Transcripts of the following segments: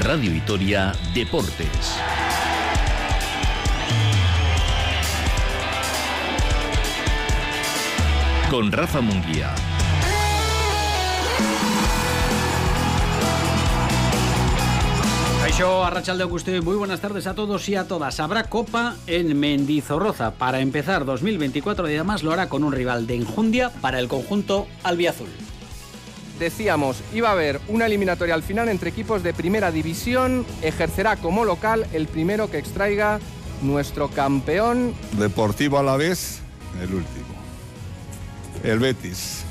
Radio Vitoria Deportes. Con Rafa Munguía. Caixo, Arrachalde Augusto, muy buenas tardes a todos y a todas. Habrá Copa en Mendizorroza para empezar 2024 y además lo hará con un rival de enjundia para el conjunto albiazul. Decíamos, iba a haber una eliminatoria al final entre equipos de primera división, ejercerá como local el primero que extraiga nuestro campeón. Deportivo a la vez, el último. El Betis.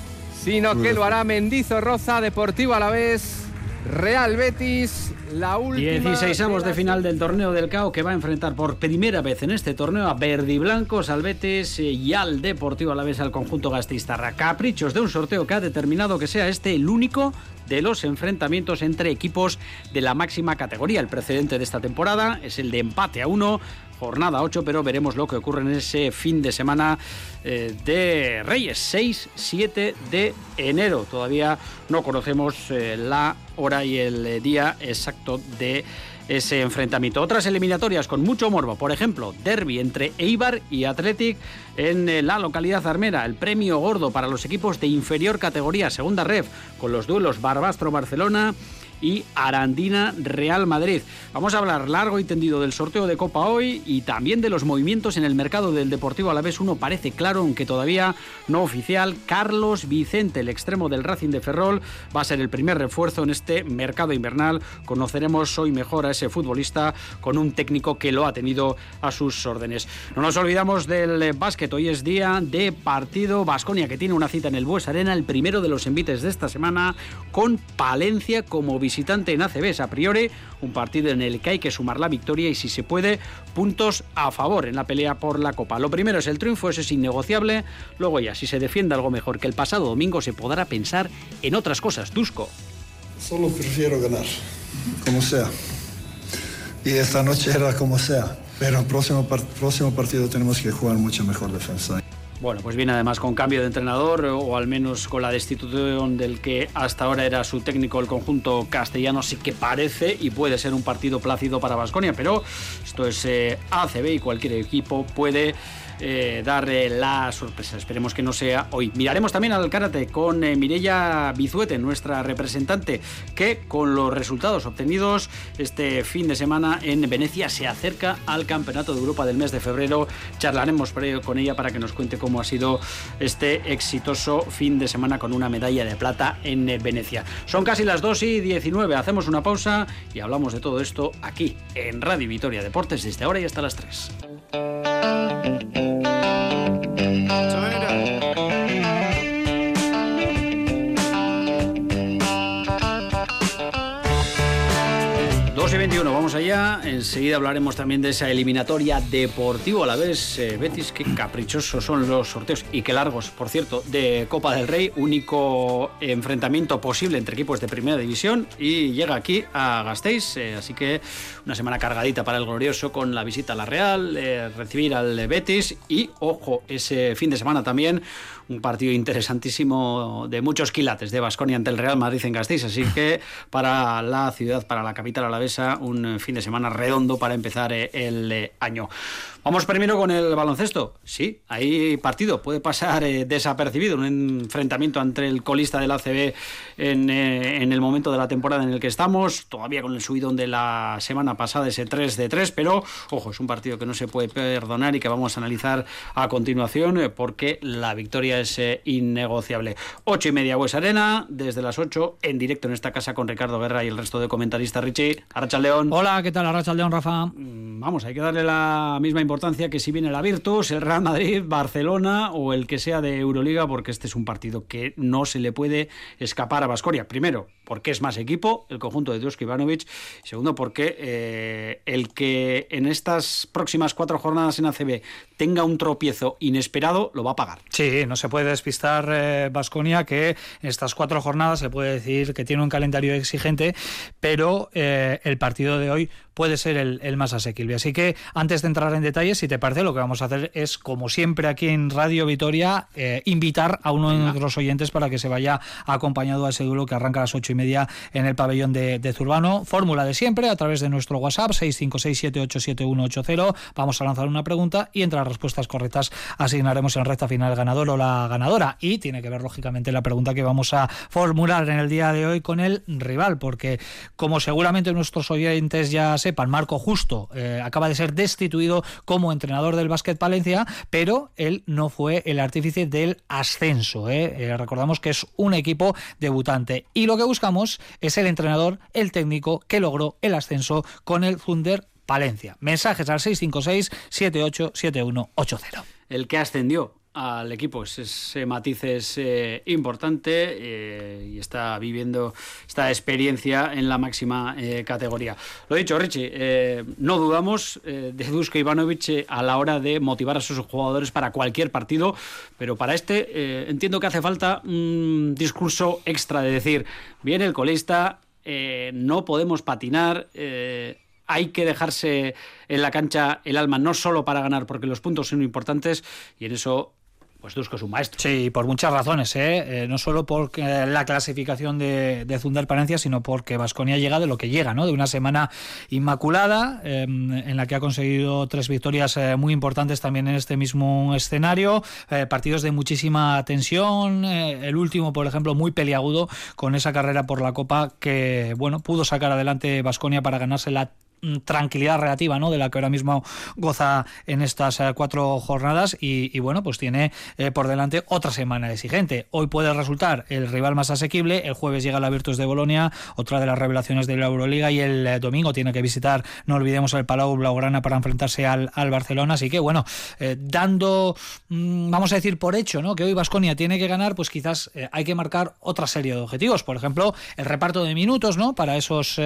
Sino que lo hará Mendizorroza, Deportivo a la vez, Real Betis, la última. 16 avos de final del torneo del CAO que va a enfrentar por primera vez en este torneo a Verdi Blancos, al Betis y al Deportivo a la vez al conjunto gastistarra. Caprichos de un sorteo que ha determinado que sea este el único de los enfrentamientos entre equipos de la máxima categoría. El precedente de esta temporada es el de empate a uno jornada 8, pero veremos lo que ocurre en ese fin de semana eh, de Reyes, 6-7 de enero. Todavía no conocemos eh, la hora y el eh, día exacto de ese enfrentamiento. Otras eliminatorias con mucho morbo, por ejemplo, derby entre Eibar y Athletic en la localidad armera, el premio gordo para los equipos de inferior categoría, segunda ref, con los duelos Barbastro-Barcelona y Arandina Real Madrid. Vamos a hablar largo y tendido del sorteo de Copa hoy y también de los movimientos en el mercado del Deportivo Alavés. Uno parece claro, aunque todavía no oficial. Carlos Vicente, el extremo del Racing de Ferrol, va a ser el primer refuerzo en este mercado invernal. Conoceremos hoy mejor a ese futbolista con un técnico que lo ha tenido a sus órdenes. No nos olvidamos del básquet. Hoy es día de partido Vasconia que tiene una cita en el Bues Arena, el primero de los envites de esta semana con Palencia como visitante en ACB. A priori, un partido en el que hay que sumar la victoria y, si se puede, puntos a favor en la pelea por la Copa. Lo primero es el triunfo, eso es innegociable. Luego ya, si se defiende algo mejor que el pasado domingo, se podrá pensar en otras cosas. Dusko. Solo prefiero ganar, como sea. Y esta noche era como sea. Pero el próximo, próximo partido tenemos que jugar mucho mejor defensa. Bueno, pues viene además con cambio de entrenador o al menos con la destitución del que hasta ahora era su técnico el conjunto castellano. Sí que parece y puede ser un partido plácido para Vasconia, pero esto es eh, ACB y cualquier equipo puede eh, darle la sorpresa. Esperemos que no sea hoy. Miraremos también al karate con eh, Mirella Bizuete, nuestra representante, que con los resultados obtenidos este fin de semana en Venecia se acerca al Campeonato de Europa del mes de febrero. Charlaremos con ella para que nos cuente cómo ha sido este exitoso fin de semana con una medalla de plata en eh, Venecia. Son casi las 2 y 19. Hacemos una pausa y hablamos de todo esto aquí en Radio Vitoria Deportes desde ahora y hasta las 3. Turn it up. Y 21, vamos allá. Enseguida hablaremos también de esa eliminatoria deportivo a la vez. Eh, Betis, qué caprichosos son los sorteos y qué largos, por cierto, de Copa del Rey. Único enfrentamiento posible entre equipos de primera división y llega aquí a Gasteiz. Eh, así que una semana cargadita para el glorioso con la visita a la Real, eh, recibir al Betis y, ojo, ese fin de semana también un partido interesantísimo de muchos quilates de Basconia ante el Real Madrid en Gasteiz. Así que para la ciudad, para la capital un fin de semana redondo para empezar eh, el eh, año. Vamos primero con el baloncesto. Sí, hay partido. Puede pasar eh, desapercibido un enfrentamiento entre el colista del ACB en, en, el momento de la temporada en el que estamos. Todavía con el subidón de la semana pasada, ese 3 de 3. Pero, ojo, es un partido que no se puede perdonar y que vamos a analizar a continuación porque la victoria es eh, innegociable. Ocho y media Bues Arena, desde las 8 en directo en esta casa con Ricardo Guerra y el resto de comentaristas. Richie, Arracha León. Hola, ¿qué tal Arracha León, Rafa? Mm, vamos, hay que darle la misma importancia que si viene la Virtus, el Real Madrid, Barcelona o el que sea de Euroliga, porque este es un partido que no se le puede escapar a Bascoria. Primero, porque es más equipo, el conjunto de Dusko Ivanovic. Segundo, porque eh, el que en estas próximas cuatro jornadas en ACB tenga un tropiezo inesperado, lo va a pagar. Sí, no se puede despistar Vasconia, eh, que en estas cuatro jornadas se puede decir que tiene un calendario exigente, pero eh, el partido de hoy puede ser el, más asequible. Así que antes de entrar en detalles, si te parece, lo que vamos a hacer es, como siempre aquí en Radio Vitoria, invitar a uno de nuestros oyentes para que se vaya acompañado a ese duelo que arranca a las ocho y media en el pabellón de, de Zurbano. Fórmula de siempre a través de nuestro WhatsApp 656787180. Vamos a lanzar una pregunta y entre las respuestas correctas asignaremos en recta final el ganador o la ganadora. Y tiene que ver, lógicamente, la pregunta que vamos a formular en el día de hoy con el rival, porque como seguramente nuestros oyentes ya sepan, Marco Justo eh, acaba de ser destituido como entrenador del Básquet Palencia, pero él no fue el artífice del ascenso. ¿eh? Eh, recordamos que es un equipo debutante y lo que es el entrenador, el técnico que logró el ascenso con el Thunder Palencia. Mensajes al 656 787180. El que ascendió al equipo. Ese matiz es eh, importante eh, y está viviendo esta experiencia en la máxima eh, categoría. Lo dicho, Richie, no dudamos de Dusko Ivanovic a la hora de motivar a sus jugadores para cualquier partido, pero para este entiendo que hace falta un discurso extra de decir, viene el colista, no podemos patinar hay que dejarse en la cancha el alma no solo para ganar, porque los puntos son importantes y en eso pues Dusko es un maestro. Sí, por muchas razones, ¿eh? eh no solo por la clasificación de, de Zundar Palencia, sino porque Vasconia llega de lo que llega, ¿no? De una semana inmaculada, em, en la que ha conseguido tres victorias eh, muy importantes también en este mismo escenario, eh, partidos de muchísima tensión, el último, por ejemplo, muy peliagudo, con esa carrera por la Copa que, bueno, pudo sacar adelante Vasconia para ganarse la tranquilidad relativa ¿no? de la que ahora mismo goza en estas eh, cuatro jornadas y, bueno pues tiene eh, por delante otra semana exigente hoy puede resultar el rival más asequible el jueves llega la Virtus de Bolonia otra de las revelaciones de la Euroliga y el eh, domingo tiene que visitar no olvidemos el Palau Blaugrana para enfrentarse al, al Barcelona así que bueno dando mm, vamos a decir por hecho ¿no? que hoy Vasconia tiene que ganar pues quizás hay que marcar otra serie de objetivos por ejemplo el reparto de minutos ¿no? para esos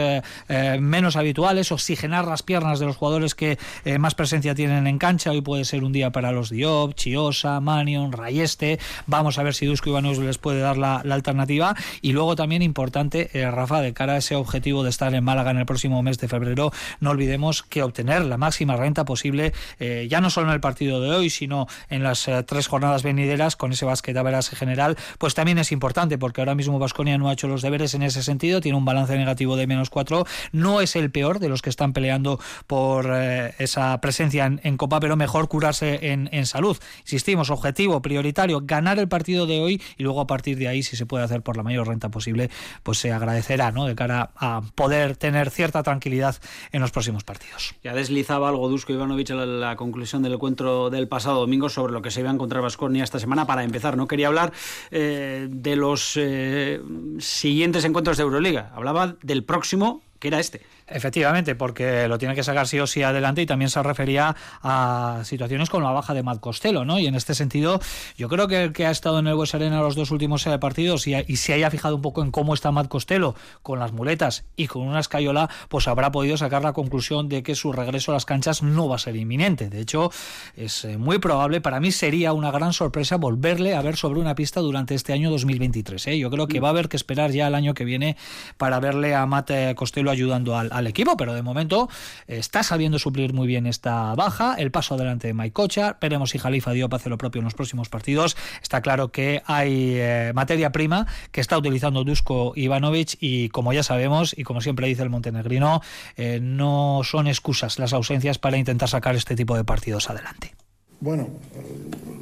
menos habituales o oxigenar las piernas de los jugadores que eh, más presencia tienen en cancha. Hoy puede ser un día para los Diop, Chiosa, Manion, Rayeste. Vamos a ver si Dusko Ivanovich les puede dar la, alternativa. Y luego también importante, eh, Rafa, de cara a ese objetivo de estar en Málaga en el próximo mes de febrero, no olvidemos que obtener la máxima renta posible, eh, ya no solo en el partido de hoy, sino en las tres jornadas venideras con ese básquet a veras general, pues también es importante porque ahora mismo Vasconia no ha hecho los deberes en ese sentido, tiene un balance negativo de menos cuatro, no es el peor de los que están peleando por eh, esa presencia en, Copa, pero mejor curarse en, salud. Insistimos, objetivo prioritario, ganar el partido de hoy y luego a partir de ahí, si se puede hacer por la mayor renta posible, pues se agradecerá, ¿no? De cara a poder tener cierta tranquilidad en los próximos partidos. Ya deslizaba algo Dusko Ivanovic a la, conclusión del encuentro del pasado domingo sobre lo que se iba a encontrar Vasconia esta semana. Para empezar, no quería hablar eh, de los eh, siguientes encuentros de Euroliga. Hablaba del próximo, que era este. Efectivamente, porque lo tiene que sacar sí o sí adelante y también se refería a situaciones con la baja de Matt Costello, ¿no? Y en este sentido, yo creo que el que ha estado en el West Arena los dos últimos eh, partidos y, y, se haya fijado un poco en cómo está Matt Costello con las muletas y con una escayola, pues habrá podido sacar la conclusión de que su regreso a las canchas no va a ser inminente. De hecho, es eh, muy probable, para mí sería una gran sorpresa volverle a ver sobre una pista durante este año 2023. ¿eh? Yo creo que va a haber que esperar ya el año que viene para verle a Matt Costello ayudando al al equipo, pero de momento está sabiendo suplir muy bien esta baja. El paso adelante de Mike. Veremos si Jalifa Diop hace lo propio en los próximos partidos. Está claro que hay eh, materia prima que está utilizando Dusko Ivanovic y como ya sabemos y como siempre dice el montenegrino, eh, no son excusas las ausencias para intentar sacar este tipo de partidos adelante. Bueno,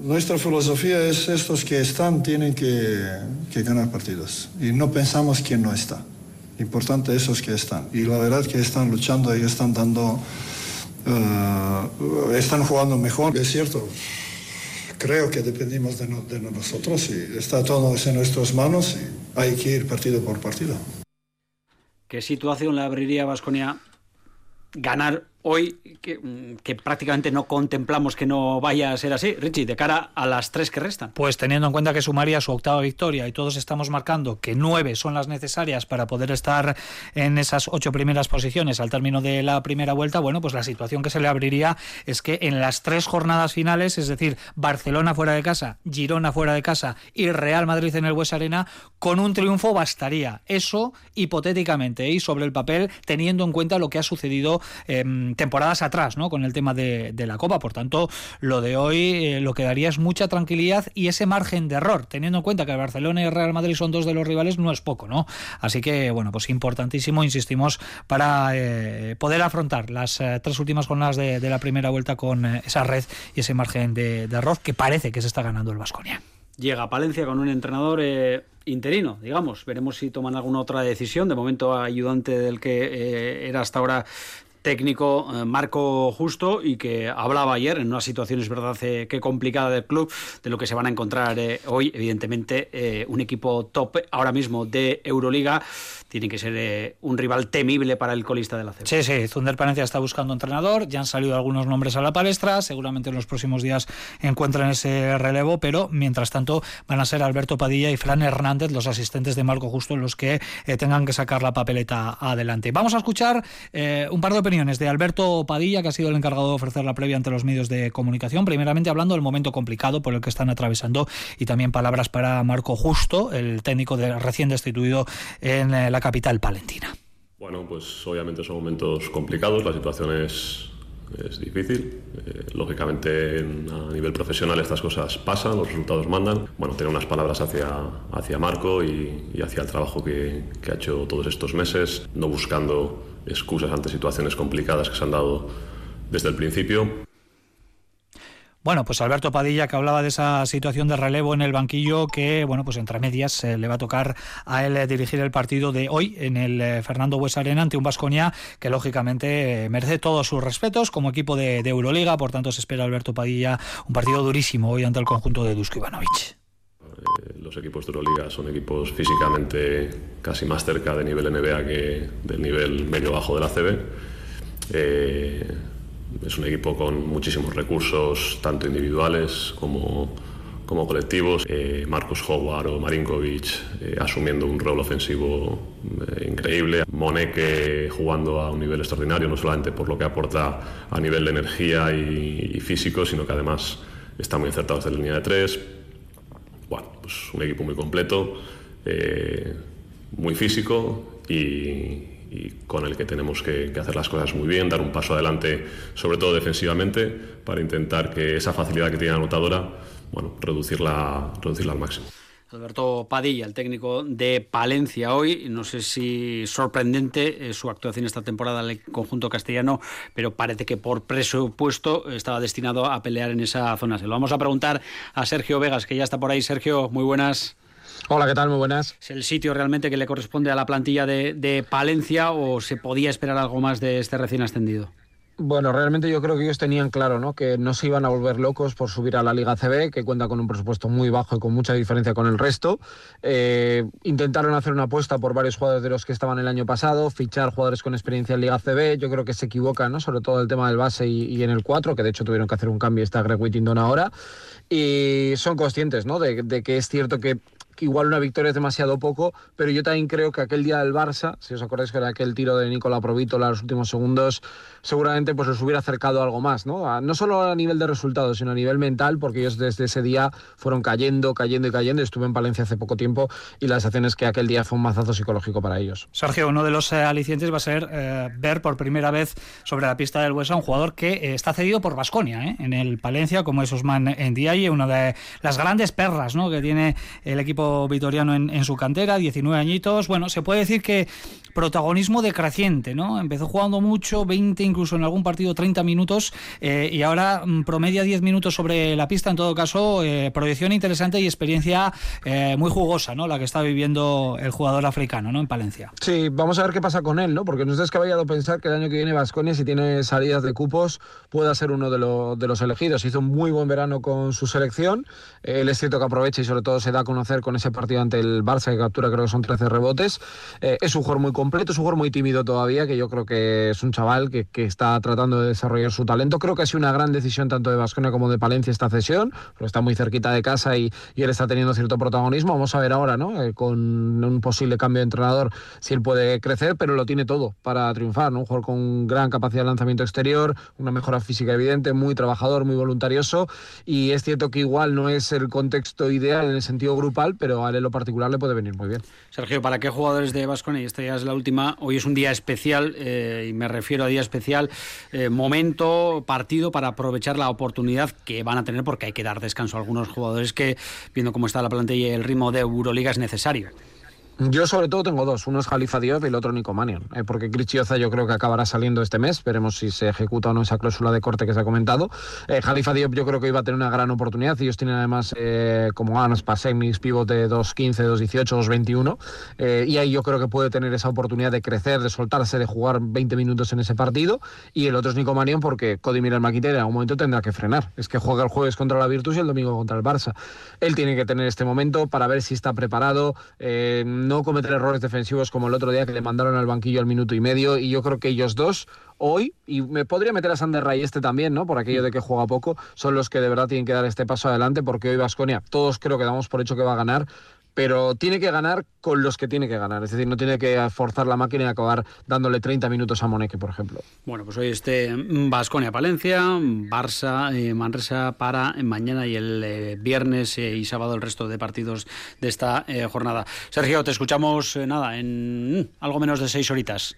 nuestra filosofía es estos que están tienen que, que ganar partidos y no pensamos quién no está importante esos que están. Y la verdad que están luchando y están dando, uh, están jugando mejor. Es cierto, creo que dependimos de, no, de, nosotros y está todo en nuestras manos y hay que ir partido por partido. ¿Qué situación le abriría a Vasconia ganar hoy mm, que, prácticamente no contemplamos que no vaya a ser así, Richie, de cara a las tres que restan. Pues teniendo en cuenta que sumaría su octava victoria y todos estamos marcando que nueve son las necesarias para poder estar en esas ocho primeras posiciones al término de la primera vuelta, bueno, pues la situación que se le abriría es que en las tres jornadas finales, es decir, Barcelona fuera de casa, Girona fuera de casa y Real Madrid en el Bues Arena, con un triunfo bastaría. Eso hipotéticamente y sobre el papel, teniendo en cuenta lo que ha sucedido. Eh, temporadas atrás, ¿no? Con el tema de, la Copa. Por tanto, lo de hoy eh, lo que daría es mucha tranquilidad y ese margen de error, teniendo en cuenta que el Barcelona y el Real Madrid son dos de los rivales, no es poco, ¿no? Así que, bueno, pues importantísimo, insistimos, para eh, poder afrontar las tres últimas jornadas de, la primera vuelta con esa red y ese margen de, de error que parece que se está ganando el Vasconia llega a Palencia con un entrenador eh, interino, digamos. Veremos si toman alguna otra decisión. De momento, ayudante del que eh, era hasta ahora técnico eh, Marco Justo y que hablaba ayer en una situación, es verdad, que complicada del club, de lo que se van a encontrar hoy, evidentemente, un equipo top ahora mismo de Euroliga tiene que ser eh, un rival temible para el colista de la CB. Sí, sí, Zunder Palencia está buscando entrenador, ya han salido algunos nombres a la palestra, seguramente en los próximos días encuentran ese relevo, pero mientras tanto van a ser Alberto Padilla y Fran Hernández, los asistentes de Marco Justo, los que eh, tengan que sacar la papeleta adelante. Vamos a escuchar eh, un par de opiniones de Alberto Padilla, que ha sido el encargado de ofrecer la previa ante los medios de comunicación, primeramente hablando del momento complicado por el que están atravesando y también palabras para Marco Justo, el técnico de, recién destituido en la capital palentina. Bueno, pues obviamente son momentos complicados, la situación es, es difícil. Eh, lógicamente a nivel profesional estas cosas pasan, los resultados mandan. Bueno, tener unas palabras hacia, hacia Marco y, y hacia el trabajo que, que ha hecho todos estos meses, no buscando excusas ante situaciones complicadas que se han dado desde el principio. Bueno, pues Alberto Padilla que hablaba de esa situación de relevo en el banquillo que, bueno, pues entre medias eh, le va a tocar a él eh, dirigir el partido de hoy en el eh, Fernando Bues Arena ante un Vasconia que lógicamente merece todos sus respetos como equipo de, Euroliga, por tanto se espera Alberto Padilla un partido durísimo hoy ante el conjunto de Dusko Ivanovic. Los equipos de Euroliga son equipos físicamente casi más cerca de nivel NBA que del nivel medio-bajo de la CB. Es un equipo con muchísimos recursos, tanto individuales como, como colectivos. Eh, Marcus Howard o Marinkovic eh, asumiendo un rol ofensivo eh, increíble. Moneke jugando a un nivel extraordinario, no solamente por lo que aporta a nivel de energía y, físico, sino que además está muy acertado desde la línea de tres. Pues un equipo muy completo, muy físico y, con el que tenemos que, hacer las cosas muy bien, dar un paso adelante, sobre todo defensivamente, para intentar que esa facilidad que tiene la anotadora, bueno, reducirla, reducirla al máximo. Alberto Padilla, el técnico de Palencia hoy. No sé si sorprendente eh, su actuación esta temporada en el conjunto castellano, pero parece que por presupuesto estaba destinado a pelear en esa zona. Se lo vamos a preguntar a Sergio Vegas, que ya está por ahí. Sergio, muy buenas. Hola, ¿qué tal? Muy buenas. ¿Es el sitio realmente que le corresponde a la plantilla de, Palencia o se podía esperar algo más de este recién ascendido? Bueno, realmente yo creo que ellos tenían claro ¿no? que no se iban a volver locos por subir a la Liga CB, que cuenta con un presupuesto muy bajo y con mucha diferencia con el resto. Eh, intentaron hacer una apuesta por varios jugadores de los que estaban el año pasado, fichar jugadores con experiencia en Liga CB. Yo creo que se equivocan, ¿no? sobre todo el tema del base y, en el 4, que de hecho tuvieron que hacer un cambio, está Greg Whittington ahora. Y son conscientes ¿no? de que es cierto que igual una victoria es demasiado poco, pero yo también creo que aquel día del Barça, si os acordáis que era aquel tiro de Nicola Provítola en los últimos segundos, seguramente pues os hubiera acercado algo más, ¿no? no solo a nivel de resultados, sino a nivel mental, porque ellos desde ese día fueron cayendo, cayendo y cayendo. Estuve en Palencia hace poco tiempo y la sensación es que aquel día fue un mazazo psicológico para ellos. Sergio, uno de los eh, alicientes va a ser eh, ver por primera vez sobre la pista del Huesa un jugador que eh, está cedido por Basconia en el Palencia, como es Osman Ndiaye, una de las grandes perras ¿no? que tiene el equipo vitoriano en, en su cantera, 19 añitos. Bueno, se puede decir que protagonismo decreciente, ¿no? Empezó jugando mucho, 20, incluso en algún partido 30 minutos, eh, y ahora mm, promedia 10 minutos sobre la pista. En todo caso, eh, proyección interesante y experiencia eh, muy jugosa, ¿no? La que está viviendo el jugador africano, ¿no? En Palencia. Sí, vamos a ver qué pasa con él, ¿no? Porque no es descabellado pensar que el año que viene Vasconia, si tiene salidas de cupos, pueda ser uno de, de los elegidos. Hizo un muy buen verano con su selección. Él es cierto que aprovecha y sobre todo se da a conocer con ese partido ante el Barça que captura creo que son 13 rebotes. es un jugador muy completo, es un jugador muy tímido todavía, que yo creo que es un chaval que, está tratando de desarrollar su talento. Creo que ha sido una gran decisión tanto de Vasconia como de Palencia esta cesión, porque está muy cerquita de casa y, y, él está teniendo cierto protagonismo. Vamos a ver ahora, ¿no? Eh, con un posible cambio de entrenador, si él puede crecer, pero lo tiene todo para triunfar, ¿no? Un jugador con gran capacidad de lanzamiento exterior, una mejora física evidente, muy trabajador, muy voluntarioso. Y es cierto que igual no es el contexto ideal en el sentido grupal, pero a él en lo particular le puede venir muy bien. Sergio, ¿para qué jugadores de Vasconia? Y esta ya es la última. Hoy es un día especial, eh, y me refiero a día especial, eh, momento, partido para aprovechar la oportunidad que van a tener, porque hay que dar descanso a algunos jugadores que, viendo cómo está la plantilla y el ritmo de Euroliga, es necesario. Yo sobre todo tengo dos, uno es Jalifa Diop y el otro Nico Manion, eh, porque Crichioza yo creo que acabará saliendo este mes, veremos si se ejecuta o no esa cláusula de corte que se ha comentado. Eh, Jalifa Diop yo creo que iba a tener una gran oportunidad, ellos tienen además eh, como Anas Pasemix, pivote 2.15, 2.18, 2.21, eh, y ahí yo creo que puede tener esa oportunidad de crecer, de soltarse, de jugar 20 minutos en ese partido, y el otro es Nico Manion porque Cody Miller Maquiter en algún momento tendrá que frenar, es que juega el jueves contra la Virtus y el domingo contra el Barça. Él tiene que tener este momento para ver si está preparado, eh, no cometer errores defensivos como el otro día que le mandaron al banquillo al minuto y medio y yo creo que ellos dos hoy, y me podría meter a Sander Ray este también, ¿no? Por aquello de que juega poco, son los que de verdad tienen que dar este paso adelante porque hoy Vasconia, todos creo que damos por hecho que va a ganar, pero tiene que ganar con los que tiene que ganar. Es decir, no tiene que forzar la máquina y acabar dándole 30 minutos a Moneque, por ejemplo. Bueno, pues hoy este Vasconia-Palencia, Barça, eh, Manresa para mañana y el eh, viernes eh, y sábado el resto de partidos de esta jornada. Sergio, te escuchamos nada en algo menos de seis horitas.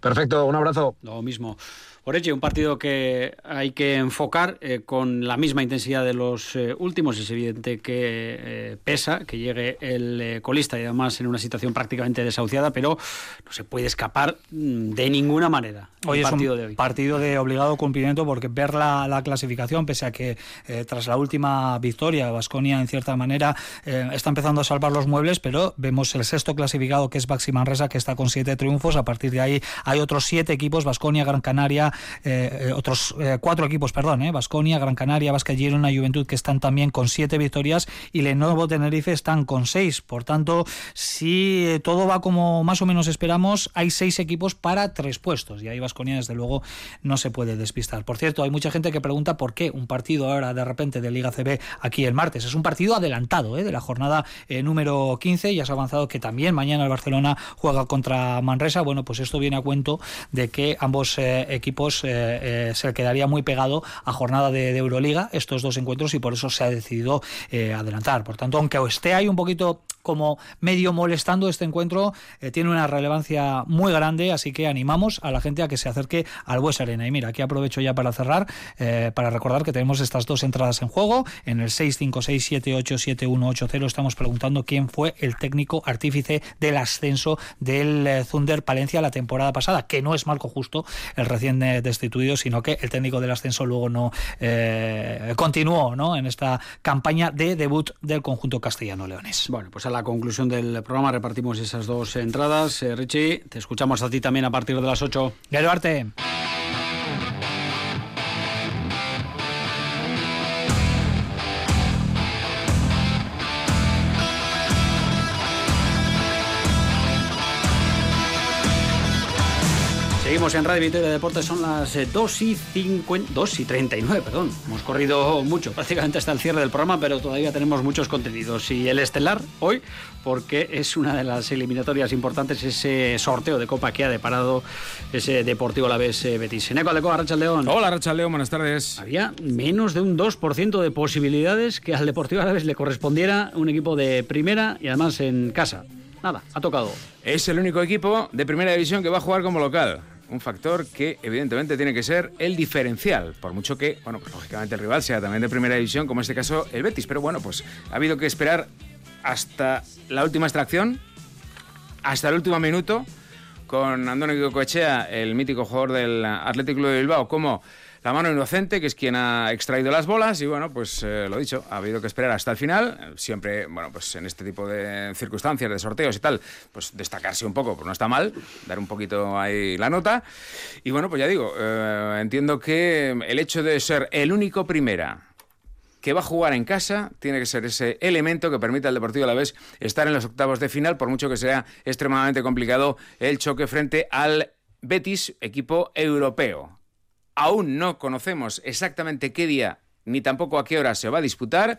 Perfecto, un abrazo. Lo mismo. Oreche, un partido que hay que enfocar eh, con la misma intensidad de los eh, últimos. Es evidente que eh, pesa que llegue el eh, colista y además en una situación prácticamente desahuciada, pero no se puede escapar mm, de ninguna manera. Hoy el es partido un de hoy. partido de obligado cumplimiento porque ver la, la clasificación, pese a que eh, tras la última victoria, Vasconia en cierta manera eh, está empezando a salvar los muebles, pero vemos el sexto clasificado que es Baxi Manresa que está con siete triunfos. A partir de ahí hay otros siete equipos, Vasconia, Gran Canaria, eh, eh, otros eh, cuatro equipos, perdón, Vasconia, Gran Canaria, Vasca Girona, Juventud que están también con siete victorias y Lenovo Tenerife están con seis. Por tanto, si todo va como más o menos esperamos, hay seis equipos para tres puestos y ahí Vasconia desde luego no se puede despistar. Por cierto, hay mucha gente que pregunta por qué un partido ahora de repente de Liga CB aquí el martes. Es un partido adelantado de la jornada número 15. Ya se ha avanzado que también mañana el Barcelona juega contra Manresa. Bueno, pues esto viene a cuento de que ambos eh, eh, eh, se quedaría muy pegado a jornada de, de Euroliga estos dos encuentros y por eso se ha decidido eh, adelantar. Por tanto, aunque esté ahí un poquito como medio molestando este encuentro, tiene una relevancia muy grande, así que animamos a la gente a que se acerque al Bues Arena. Y mira, aquí aprovecho ya para cerrar, para recordar que tenemos estas dos entradas en juego. En el 656787180 estamos preguntando quién fue el técnico artífice del ascenso del Thunder Palencia la temporada pasada, que no es Marco Justo, el recién destituido, sino que el técnico del ascenso luego no eh, continuó ¿no? en esta campaña de debut del conjunto castellano-leones. Bueno, pues a la conclusión del programa repartimos esas dos entradas. Eh, Richie, te escuchamos a ti también a partir de las 8. Gero arte. Seguimos en Radio Victoria de Deportes, son las eh, 2 y, 50, 2 y 39, perdón. Hemos corrido mucho, prácticamente hasta el cierre del programa, pero todavía tenemos muchos contenidos. Y el estelar hoy, porque es una de las eliminatorias importantes, ese sorteo de Copa que ha deparado ese Deportivo Alavés eh, Betis. Eneco Aldecoa, Racha León. Hola, Racha León, buenas tardes. Había menos de un 2% de posibilidades que al Deportivo Alavés le correspondiera un equipo de primera y además en casa. Nada, ha tocado. Es el único equipo de primera división que va a jugar como local. Un factor que evidentemente tiene que ser el diferencial, por mucho que, bueno, pues lógicamente el rival sea también de primera división, como en este caso el Betis. Pero bueno, pues ha habido que esperar hasta la última extracción, hasta el último minuto, con Andoni Coechea, el mítico jugador del Atlético de Bilbao, como la mano inocente, que es quien ha extraído las bolas, y bueno, pues eh, lo dicho, ha habido que esperar hasta el final. Siempre, bueno, pues en este tipo de circunstancias, de sorteos y tal, pues destacarse un poco, pues no está mal, dar un poquito ahí la nota. Y bueno, pues ya digo, eh, entiendo que el hecho de ser el único primera que va a jugar en casa tiene que ser ese elemento que permita al Deportivo a la vez estar en los octavos de final, por mucho que sea extremadamente complicado el choque frente al Betis, equipo europeo. Aún no conocemos exactamente qué día ni tampoco a qué hora se va a disputar.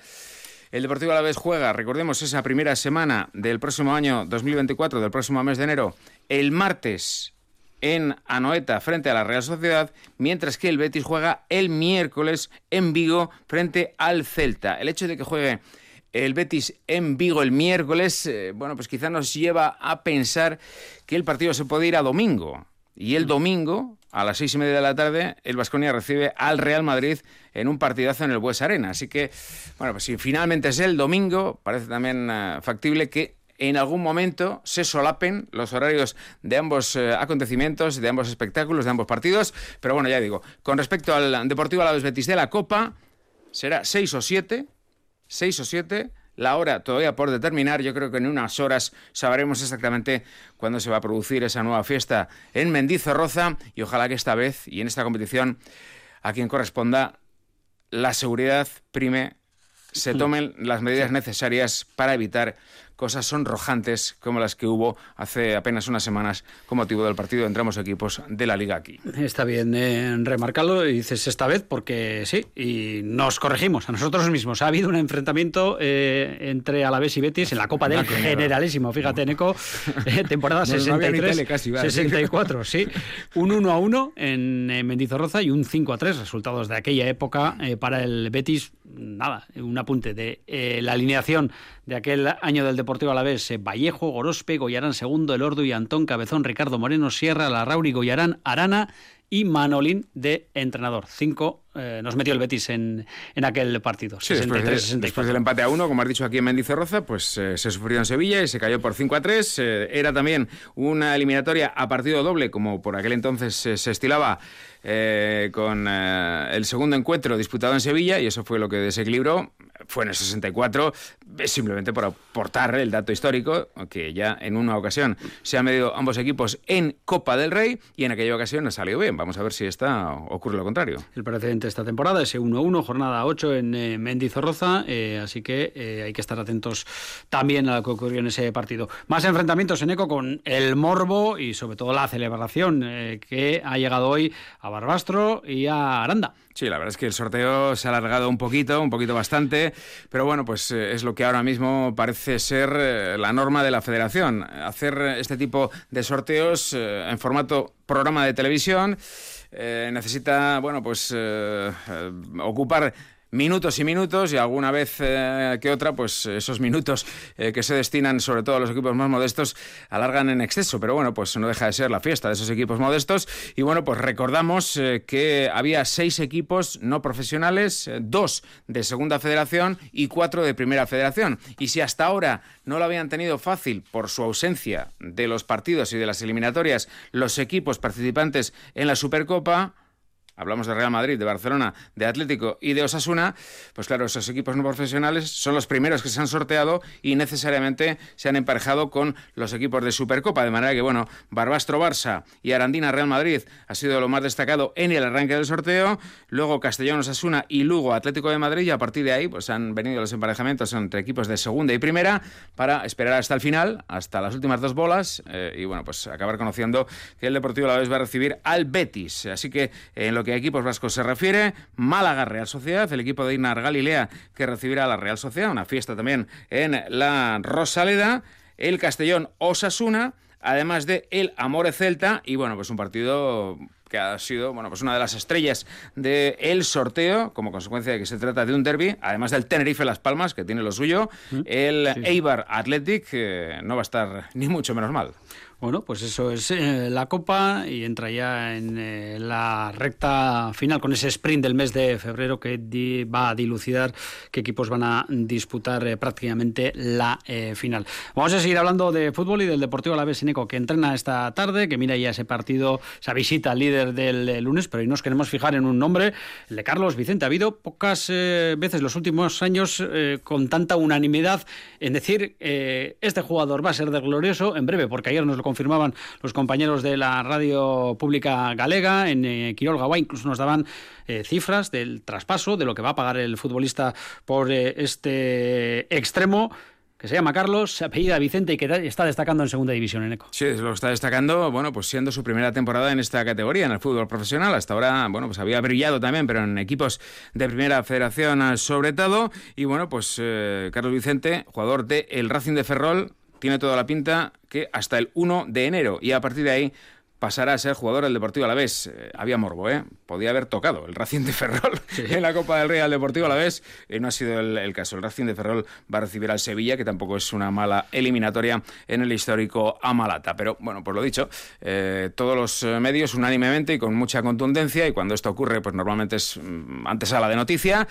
El Deportivo Alavés juega, recordemos, esa primera semana del próximo año 2024, del próximo mes de enero, el martes en Anoeta frente a la Real Sociedad, mientras que el Betis juega el miércoles en Vigo frente al Celta. El hecho de que juegue el Betis en Vigo el miércoles, eh, bueno, pues quizá nos lleva a pensar que el partido se puede ir a domingo. Y el domingo, a las seis y media de la tarde, el Vasconia recibe al Real Madrid en un partidazo en el Bues Arena. Así que, bueno, pues si finalmente es el domingo, parece también eh, factible que en algún momento se solapen los horarios de ambos eh, acontecimientos, de ambos espectáculos, de ambos partidos. Pero bueno, ya digo, con respecto al Deportivo Alavés Betis de la Copa, será seis o siete, seis o siete. La hora todavía por determinar, yo creo que en unas horas sabremos exactamente cuándo se va a producir esa nueva fiesta en Mendizorroza y ojalá que esta vez y en esta competición a quien corresponda la seguridad prime, se tomen las medidas necesarias para evitar cosas sonrojantes como las que hubo hace apenas unas semanas con motivo del partido entre ambos equipos de la liga aquí. Está bien eh, remarcarlo, y dices esta vez porque sí, y nos corregimos a nosotros mismos. Ha habido un enfrentamiento eh, entre Alavés y Betis en la Copa del Generalísimo, fíjate, Neco, eh, temporada 63-64, sí. Un 1 a 1 en Mendizorroza y un 5 a 3, resultados de aquella época para el Betis. Nada, un apunte de la alineación de aquel año del Deportivo Alavés, eh, Vallejo, Gorospe, Goyarán segundo, Elordo y Antón Cabezón, Ricardo Moreno, Sierra, Larrauri, Goyarán, Arana y Manolín de entrenador. Cinco eh, nos metió el Betis en, en aquel partido. Sí, después, del empate a uno, como has dicho aquí en Mendizorroza, pues eh, se sufrió en Sevilla y se cayó por 5 a 3. era también una eliminatoria a partido doble, como por aquel entonces se estilaba con el segundo encuentro disputado en Sevilla, y eso fue lo que desequilibró fue en el 64, simplemente por aportar el dato histórico, que ya en una ocasión se han medido ambos equipos en Copa del Rey y en aquella ocasión no salió bien. Vamos a ver si esta ocurre lo contrario. El precedente esta temporada es 1-1, jornada 8 en eh, Mendizorroza, eh, así que eh, hay que estar atentos también a lo que ocurrió en ese partido. Más enfrentamientos en eco con el Morbo y sobre todo la celebración que ha llegado hoy a Barbastro y a Aranda. Sí, la verdad es que el sorteo se ha alargado un poquito, un poquito bastante, pero bueno, pues eh, es lo que ahora mismo parece ser eh, la norma de la federación. Hacer este tipo de sorteos eh, en formato programa de televisión necesita, bueno, pues ocupar minutos y minutos y alguna vez eh, que otra, pues esos minutos eh, que se destinan sobre todo a los equipos más modestos alargan en exceso. Pero bueno, pues no deja de ser la fiesta de esos equipos modestos. Y bueno, pues recordamos eh, que había seis equipos no profesionales, dos de segunda federación y cuatro de primera federación. Y si hasta ahora no lo habían tenido fácil por su ausencia de los partidos y de las eliminatorias los equipos participantes en la Supercopa, hablamos de Real Madrid, de Barcelona, de Atlético y de Osasuna, pues claro, esos equipos no profesionales son los primeros que se han sorteado y necesariamente se han emparejado con los equipos de Supercopa, de manera que, bueno, Barbastro Barça y Arandina Real Madrid ha sido lo más destacado en el arranque del sorteo, luego Castellón Osasuna y Lugo Atlético de Madrid. Y a partir de ahí pues han venido los emparejamientos entre equipos de segunda y primera para esperar hasta el final, hasta las últimas dos bolas eh, y bueno, pues acabar conociendo que el Deportivo la vez va a recibir al Betis, así que en lo que a equipos vascos se refiere, Málaga Real Sociedad, el equipo de Inar Galilea que recibirá a la Real Sociedad, una fiesta también en la Rosaleda, el Castellón Osasuna, además de el Amore Celta y bueno, pues un partido que ha sido bueno, pues una de las estrellas del el sorteo, como consecuencia de que se trata de un derby, además del Tenerife Las Palmas, que tiene lo suyo, mm. el Eibar Athletic que no va a estar ni mucho menos mal. Bueno, pues eso es eh, la Copa y entra ya en eh, la recta final con ese sprint del mes de febrero que va a dilucidar qué equipos van a disputar eh, prácticamente la final. Vamos a seguir hablando de fútbol y del Deportivo Alavés Sineco que entrena esta tarde, que mira ya ese partido, esa visita al líder del lunes, pero hoy nos queremos fijar en un nombre, el de Carlos Vicente. Ha habido pocas veces los últimos años con tanta unanimidad en decir este jugador va a ser de glorioso en breve, porque ayer nos lo confirmaban los compañeros de la radio pública galega en eh, Quirol Gawá, incluso nos daban eh, cifras del traspaso, de lo que va a pagar el futbolista por eh, este extremo que se llama Carlos, se apellida Vicente y que está destacando en segunda división en ECO. Sí, lo está destacando, bueno, pues siendo su primera temporada en esta categoría, en el fútbol profesional. Hasta ahora, bueno, pues había brillado también, pero en equipos de primera federación sobre todo. Y bueno, pues Carlos Vicente, jugador de el Racing de Ferrol, tiene toda la pinta que hasta el 1 de enero y a partir de ahí pasará a ser jugador del Deportivo Alavés. Eh, había morbo, ¿eh? Podía haber tocado el Racing de Ferrol en la Copa del Rey al Deportivo Alavés. Eh, no ha sido el, caso. El Racing de Ferrol va a recibir al Sevilla, que tampoco es una mala eliminatoria en el histórico Amalata. Pero bueno, pues lo dicho, eh, todos los medios unánimemente y con mucha contundencia, y cuando esto ocurre, pues normalmente es mm, antesala de noticia.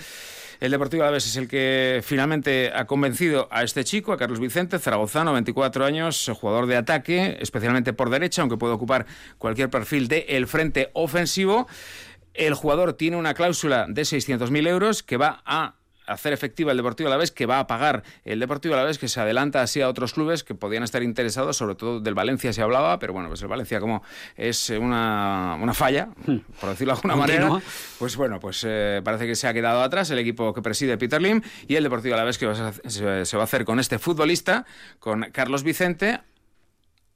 El Deportivo Alavés es el que finalmente ha convencido a este chico, a Carlos Vicente, zaragozano, 24 años, jugador de ataque, especialmente por derecha, aunque puede ocupar cualquier perfil del el frente ofensivo. El jugador tiene una cláusula de 600.000 euros que va a hacer efectiva el Deportivo Alavés, que va a pagar el Deportivo Alavés, que se adelanta así a otros clubes que podían estar interesados, sobre todo del Valencia se hablaba, pero bueno, pues el Valencia como es una, falla, hmm. por decirlo de alguna manera, pues bueno, pues eh, parece que se ha quedado atrás el equipo que preside Peter Lim y el Deportivo Alavés que se, se va a hacer con este futbolista, con Carlos Vicente,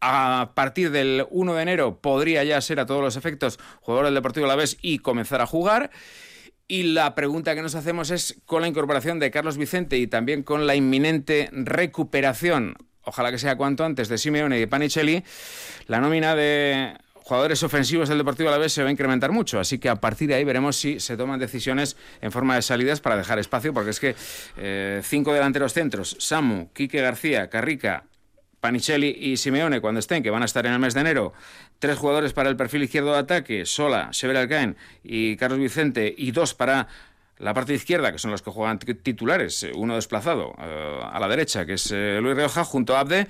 a partir del 1 de enero podría ya ser a todos los efectos jugador del Deportivo Alavés y comenzar a jugar. Y la pregunta que nos hacemos es, con la incorporación de Carlos Vicente y también con la inminente recuperación, ojalá que sea cuanto antes, de Simeone y de Panicelli, la nómina de jugadores ofensivos del Deportivo Alavés se va a incrementar mucho. Así que a partir de ahí veremos si se toman decisiones en forma de salidas para dejar espacio, porque es que eh, cinco delanteros centros, Samu, Quique García, Carrica, Panicelli y Simeone cuando estén, que van a estar en el mes de enero, tres jugadores para el perfil izquierdo de ataque, Sola, Sever Alcaen y Carlos Vicente, y dos para la parte izquierda, que son los que juegan titulares, eh, uno desplazado eh, a la derecha, que es eh, Luis Rioja, junto a Abde,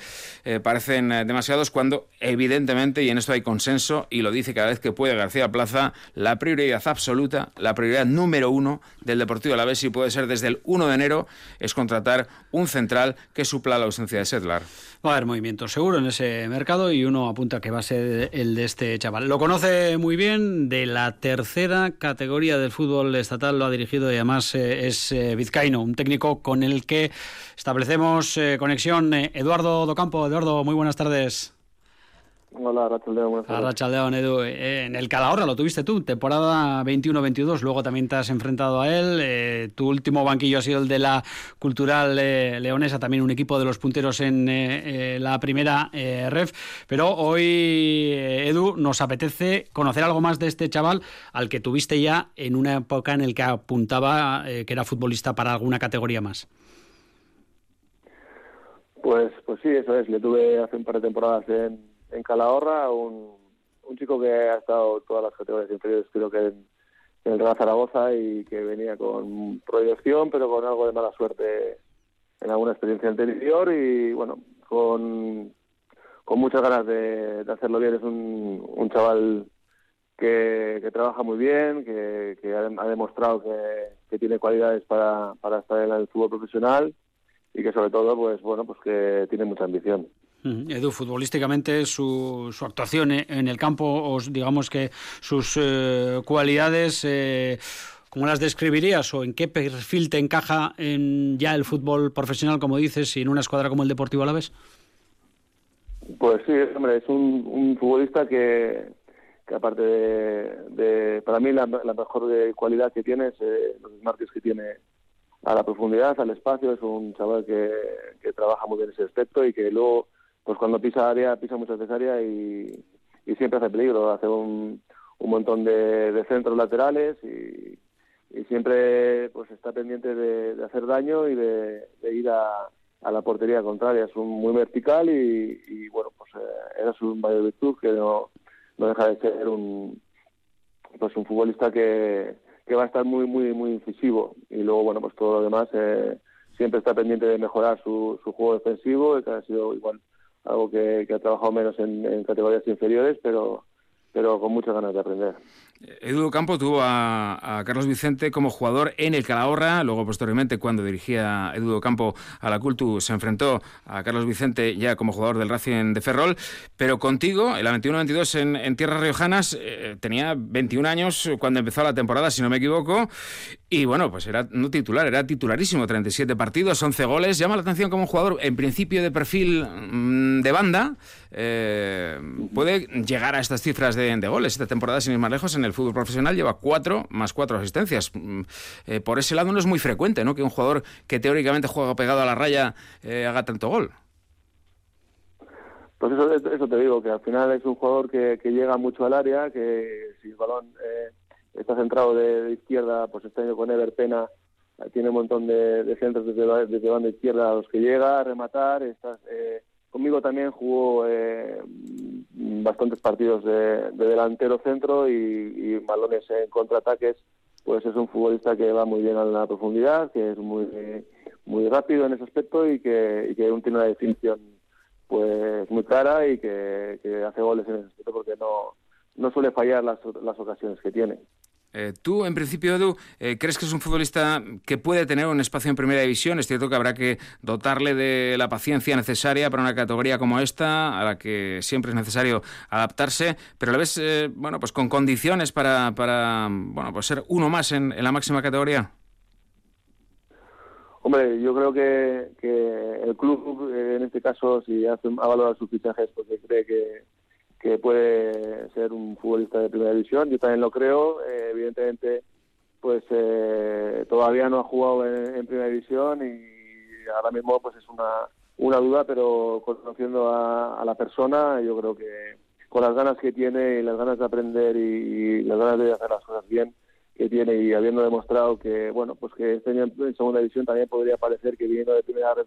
parecen demasiados cuando evidentemente, y en esto hay consenso, y lo dice cada vez que puede García Plaza, la prioridad absoluta, la prioridad número uno del Deportivo Alavés, y puede ser desde el 1 de enero, es contratar un central que supla la ausencia de Sedlar. Va a haber movimiento seguro en ese mercado y uno apunta que va a ser el de este chaval. Lo conoce muy bien, de la tercera categoría del fútbol estatal lo ha dirigido y además eh, es eh, vizcaíno, un técnico con el que establecemos eh, conexión. Eduardo Docampo, Eduardo, muy buenas tardes. Hola, Rachaldeón. Rachaldeón, Edu. Eh, en el Calahorra lo tuviste tú, temporada 21-22, luego también te has enfrentado a él. Eh, tu último banquillo ha sido el de la Cultural eh, Leonesa, también un equipo de los punteros en la primera ref. Pero hoy, Edu, nos apetece conocer algo más de este chaval al que tuviste ya en una época en el que apuntaba que era futbolista para alguna categoría más. Pues, pues sí, eso es. Le tuve hace un par de temporadas en en Calahorra, un, chico que ha estado todas las categorías inferiores, creo que en, el Real Zaragoza y que venía con proyección, pero con algo de mala suerte en alguna experiencia anterior y bueno, con, muchas ganas de, hacerlo bien. Es un, un chaval que, que, trabaja muy bien, que, que ha, demostrado que, que, tiene cualidades para, para estar en el fútbol profesional y que sobre todo, pues bueno, pues que tiene mucha ambición. Edu, futbolísticamente su, su actuación en el campo, o digamos que sus eh, cualidades, eh, ¿cómo las describirías o en qué perfil te encaja en ya el fútbol profesional, como dices, y en una escuadra como el Deportivo Alavés? Pues sí, hombre, es un, futbolista que, que aparte de, para mí la, mejor cualidad que tiene es eh, los desmarques que tiene a la profundidad, al espacio, es un chaval que, que trabaja muy bien ese aspecto y que luego pues cuando pisa área, pisa muchas veces área y, siempre hace peligro, hace un, un montón de, centros laterales y, siempre pues está pendiente de, hacer daño y de, ir a, la portería contraria. Es un muy vertical y, bueno, pues eh, era su mayor virtud que no, no deja de ser un pues un futbolista que, que va a estar muy muy muy incisivo y luego bueno pues todo lo demás eh, siempre está pendiente de mejorar su, su juego defensivo que ha sido igual algo que, ha trabajado menos en, categorías inferiores, pero, pero con muchas ganas de aprender. Edu Campo tuvo a, Carlos Vicente como jugador en el Calahorra, luego posteriormente cuando dirigía Edu Campo a la Cultu se enfrentó a Carlos Vicente ya como jugador del Racing de Ferrol, pero contigo, en la 21-22 en, en, Tierras Riojanas, eh, tenía 21 años cuando empezó la temporada, si no me equivoco, y bueno, pues era no titular, era titularísimo, 37 partidos, 11 goles, llama la atención como jugador en principio de perfil mm, de banda, eh, puede llegar a estas cifras de, goles esta temporada sin ir más lejos en el fútbol profesional lleva cuatro más cuatro asistencias. Mm, eh, por ese lado no es muy frecuente ¿no? que un jugador que teóricamente juega pegado a la raya eh, haga tanto gol. Pues eso, eso te digo, que al final es un jugador que, que llega mucho al área, que si el balón eh, está centrado de, izquierda, pues este año con Ever Pena eh, tiene un montón de, centros desde, desde banda izquierda a los que llega a rematar. Estás, eh, conmigo también jugó eh, bastantes partidos de, delantero centro y, y, balones en contraataques. Pues es un futbolista que va muy bien a la profundidad, que es muy muy rápido en ese aspecto y que, y que tiene una definición pues muy clara y que, que hace goles en ese aspecto porque no, no suele fallar las, las ocasiones que tiene. Eh, tú, en principio, Edu, eh, ¿crees que es un futbolista que puede tener un espacio en primera división? Es cierto que habrá que dotarle de la paciencia necesaria para una categoría como esta, a la que siempre es necesario adaptarse, pero a la vez, eh, bueno, pues con condiciones para, para bueno, pues ser uno más en, la máxima categoría. Hombre, yo creo que, el club, en este caso, si ha valorado sus fichajes, porque cree que que puede ser un futbolista de primera división. Yo también lo creo. Eh, evidentemente, pues eh, todavía no ha jugado en, primera división y ahora mismo pues es una, una duda, pero conociendo a, la persona, yo creo que con las ganas que tiene y las ganas de aprender y, las ganas de hacer las cosas bien que tiene y habiendo demostrado que bueno pues que este en segunda división también podría parecer que viniendo de primera vez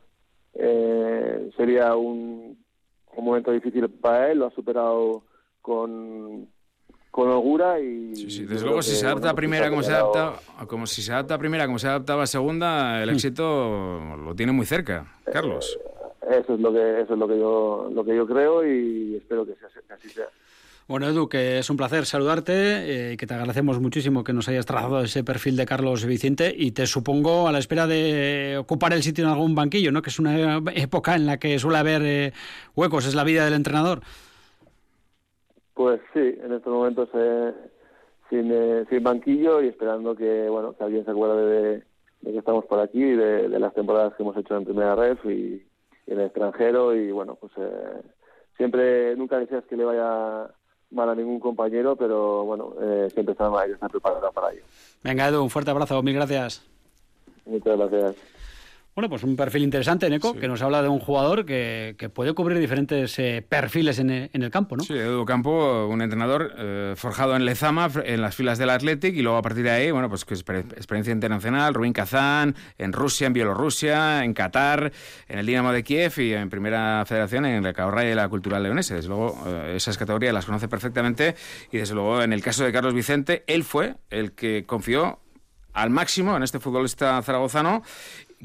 eh, sería un un momento difícil para él, lo ha superado con, con holgura y sí, desde luego si se adapta a primera como se adapta como si se adapta a primera como se adaptaba a segunda el hmm. éxito lo tiene muy cerca Carlos eso es lo que eso es lo que yo lo que yo creo y espero que, sea, que así sea bueno, Edu, que es un placer saludarte, eh, que te agradecemos muchísimo que nos hayas trazado ese perfil de Carlos Vicente y te supongo a la espera de ocupar el sitio en algún banquillo, ¿no? Que es una época en la que suele haber eh, huecos, es la vida del entrenador. Pues sí, en estos momentos eh, sin, sin, banquillo y esperando que bueno que alguien se acuerde de, que estamos por aquí, de, de, las temporadas que hemos hecho en primera ref y, en el extranjero y bueno pues siempre nunca deseas que le vaya mal a ningún compañero, pero bueno, eh, siempre estamos ahí, está preparado para ello. Venga, Edu, un fuerte abrazo, mil gracias. Muchas gracias. Bueno, pues un perfil interesante, Neco, que nos habla de un jugador que, que puede cubrir diferentes eh, perfiles en, en, el campo, ¿no? Sí, Edu Campo, un entrenador eh, forjado en Lezama, en las filas del Athletic, y luego a partir de ahí, bueno, pues experiencia internacional, Rubín Kazán, en Rusia, en Bielorrusia, en Qatar, en el Dinamo de Kiev y en Primera Federación en la Caorra y la Cultural Leonesa. Desde luego, eh, esas categorías las conoce perfectamente, y desde luego, en el caso de Carlos Vicente, él fue el que confió al máximo en este futbolista zaragozano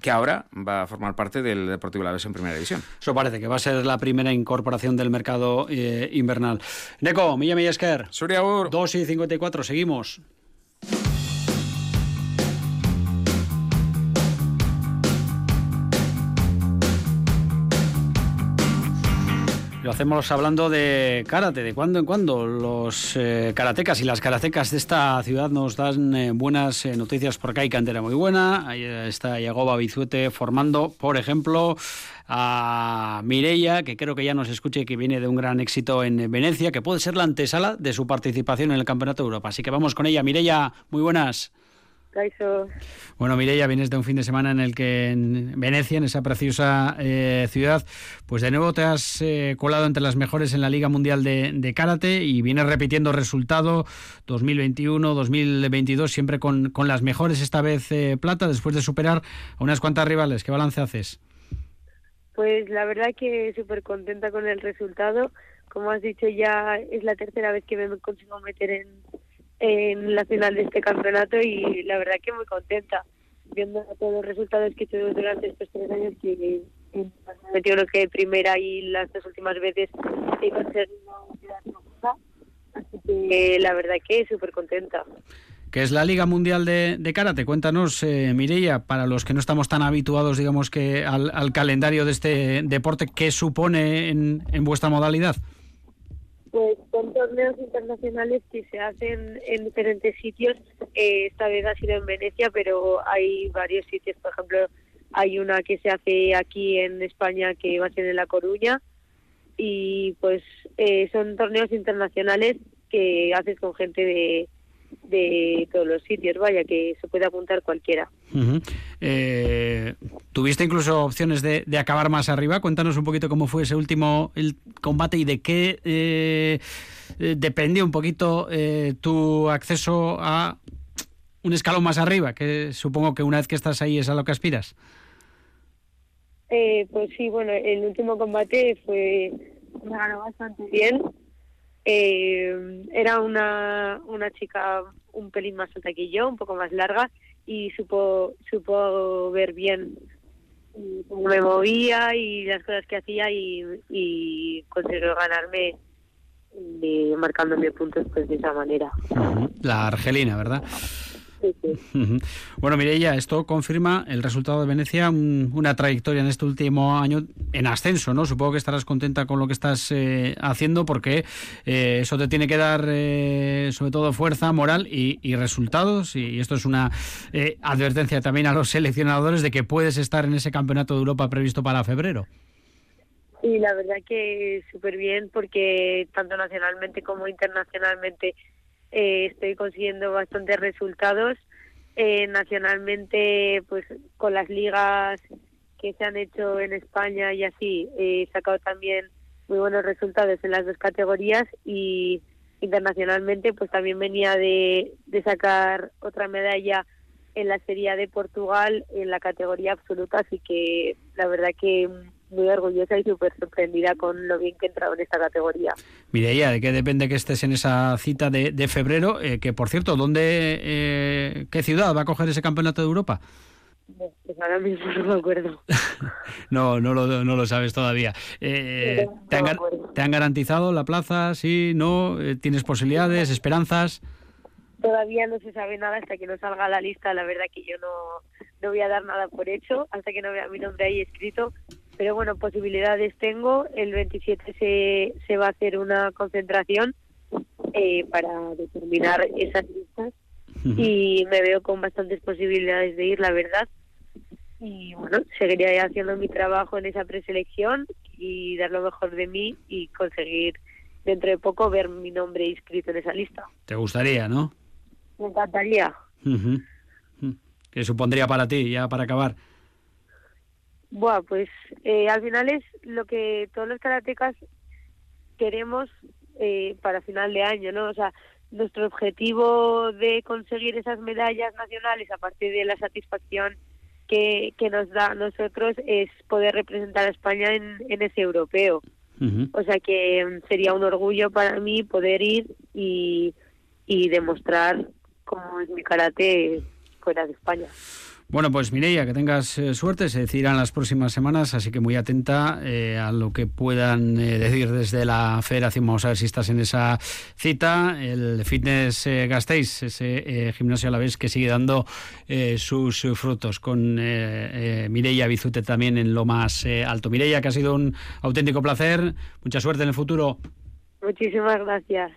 que ahora va a formar parte del Deportivo La Vez en Primera División. Eso parece que va a ser la primera incorporación del mercado eh, invernal. Neco, Milla Meyesker. Suriagur. 2 y 54, seguimos. Hacemos hablando de karate, de cuando en cuando los eh, karatecas y las karatecas de esta ciudad nos dan eh, buenas eh, noticias porque hay cantera muy buena. Ahí está Yagoba Bizuete formando, por ejemplo, a Mireia, que creo que ya nos escuche que viene de un gran éxito en Venecia, que puede ser la antesala de su participación en el Campeonato de Europa. Así que vamos con ella. Mireia, muy buenas. Bueno, Mireia, vienes de un fin de semana en el que en Venecia, en esa preciosa eh, ciudad, pues de nuevo te has eh, colado entre las mejores en la Liga Mundial de, Karate y vienes repitiendo resultado 2021, 2022, siempre con, con las mejores, esta vez eh, plata, después de superar a unas cuantas rivales. ¿Qué balance haces? Pues la verdad que súper contenta con el resultado. Como has dicho, ya es la tercera vez que me consigo meter en en la final de este campeonato y la verdad que muy contenta viendo todos los resultados que he hecho durante estos tres años que he metido lo que primera y las dos últimas veces he conseguido así que la verdad que súper contenta que es la Liga Mundial de, de Karate. Cuéntanos, eh, Mireia, para los que no estamos tan habituados, digamos, que al, al calendario de este deporte, ¿qué supone en, en vuestra modalidad? Pues son torneos internacionales que se hacen en diferentes sitios. Eh, esta vez ha sido en Venecia, pero hay varios sitios. Por ejemplo, hay una que se hace aquí en España que va a ser en La Coruña. Y pues eh, son torneos internacionales que haces con gente de, de todos los sitios, vaya, que se puede apuntar cualquiera. Eh, ¿Tuviste incluso opciones de, acabar más arriba? Cuéntanos un poquito cómo fue ese último el combate y de qué eh, eh dependía un poquito eh, tu acceso a un escalón más arriba, que supongo que una vez que estás ahí es a lo que aspiras. pues sí, bueno, el último combate fue me ganó bastante bien eh, era una, una chica un pelín más alta que yo, un poco más larga, y supo, supo ver bien cómo me movía y las cosas que hacía y, y consiguió ganarme eh, marcándome puntos pues de esa manera. La argelina, ¿verdad? Bueno, Mireia, esto confirma el resultado de Venecia, una trayectoria en este último año en ascenso, ¿no? Supongo que estarás contenta con lo que estás eh, haciendo porque eh, eso te tiene que dar eh, sobre todo fuerza moral y, resultados y esto es una advertencia también a los seleccionadores de que puedes estar en ese campeonato de Europa previsto para febrero. Y la verdad que súper bien porque tanto nacionalmente como internacionalmente eh, estoy consiguiendo bastantes resultados. Eh, nacionalmente, pues con las ligas que se han hecho en España y así, he sacado también muy buenos resultados en las dos categorías y internacionalmente pues también venía de, de sacar otra medalla en la Serie de Portugal en la categoría absoluta, así que la verdad que muy orgullosa y súper sorprendida con lo bien que he entrado en esta categoría. Mireia, ¿de qué depende que estés en esa cita de, de febrero? Eh, que, por cierto, ¿dónde, eh, qué ciudad va a coger ese campeonato de Europa? Pues ahora mismo no me acuerdo. no, no lo, no lo sabes todavía. Eh, ¿te, han, ¿te, han, garantizado la plaza? ¿Sí? ¿No? ¿Tienes posibilidades? ¿Esperanzas? Todavía no se sabe nada hasta que no salga la lista. La verdad que yo no, no voy a dar nada por hecho hasta que no vea mi nombre ahí escrito pero bueno, posibilidades tengo. El 27 se, se va a hacer una concentración eh, para determinar esas listas y me veo con bastantes posibilidades de ir, la verdad. Y bueno, seguiré haciendo mi trabajo en esa preselección y dar lo mejor de mí y conseguir dentro de poco ver mi nombre inscrito en esa lista. ¿Te gustaría, no? Me encantaría. ¿Qué supondría para ti, ya para acabar? Buah, pues eh, al final es lo que todos los karatecas queremos eh, para final de año, ¿no? O sea, nuestro objetivo de conseguir esas medallas nacionales a partir de la satisfacción que, que nos da a nosotros es poder representar a España en, en ese europeo. O sea que mm, sería un orgullo para mí poder ir y, y demostrar cómo es mi karate fuera de España. Bueno, pues Mireia, que tengas eh, suerte, se decidirán las próximas semanas, así que muy atenta eh, a lo que puedan eh, decir desde la federación. Vamos a ver si estás en esa cita. El Fitness Gasteiz, ese gimnasio a la vez que sigue dando sus frutos, con Mireia Bizute también en lo más alto. Mireia, que ha sido un auténtico placer. Mucha suerte en el futuro. Muchísimas gracias.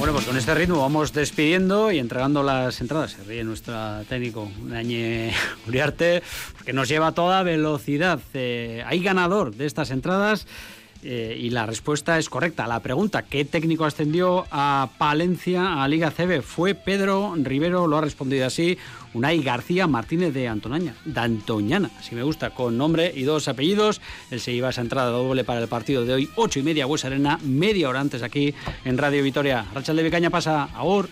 Bueno, pues con este ritmo vamos despidiendo y entregando las entradas. Se ríe nuestro técnico, Dañe Uriarte, porque nos lleva a toda velocidad. Eh, hay ganador de estas entradas. Eh, y la respuesta es correcta. La pregunta, ¿qué técnico ascendió a Palencia, a Liga CB? Fue Pedro Rivero, lo ha respondido así. Unai García Martínez de Antonaña, de Antoñana, si me gusta, con nombre y dos apellidos. Él se lleva esa entrada doble para el partido de hoy, ocho y media, Huesa Arena, media hora antes aquí en Radio Vitoria. Rachel de Vicaña pasa, ahora.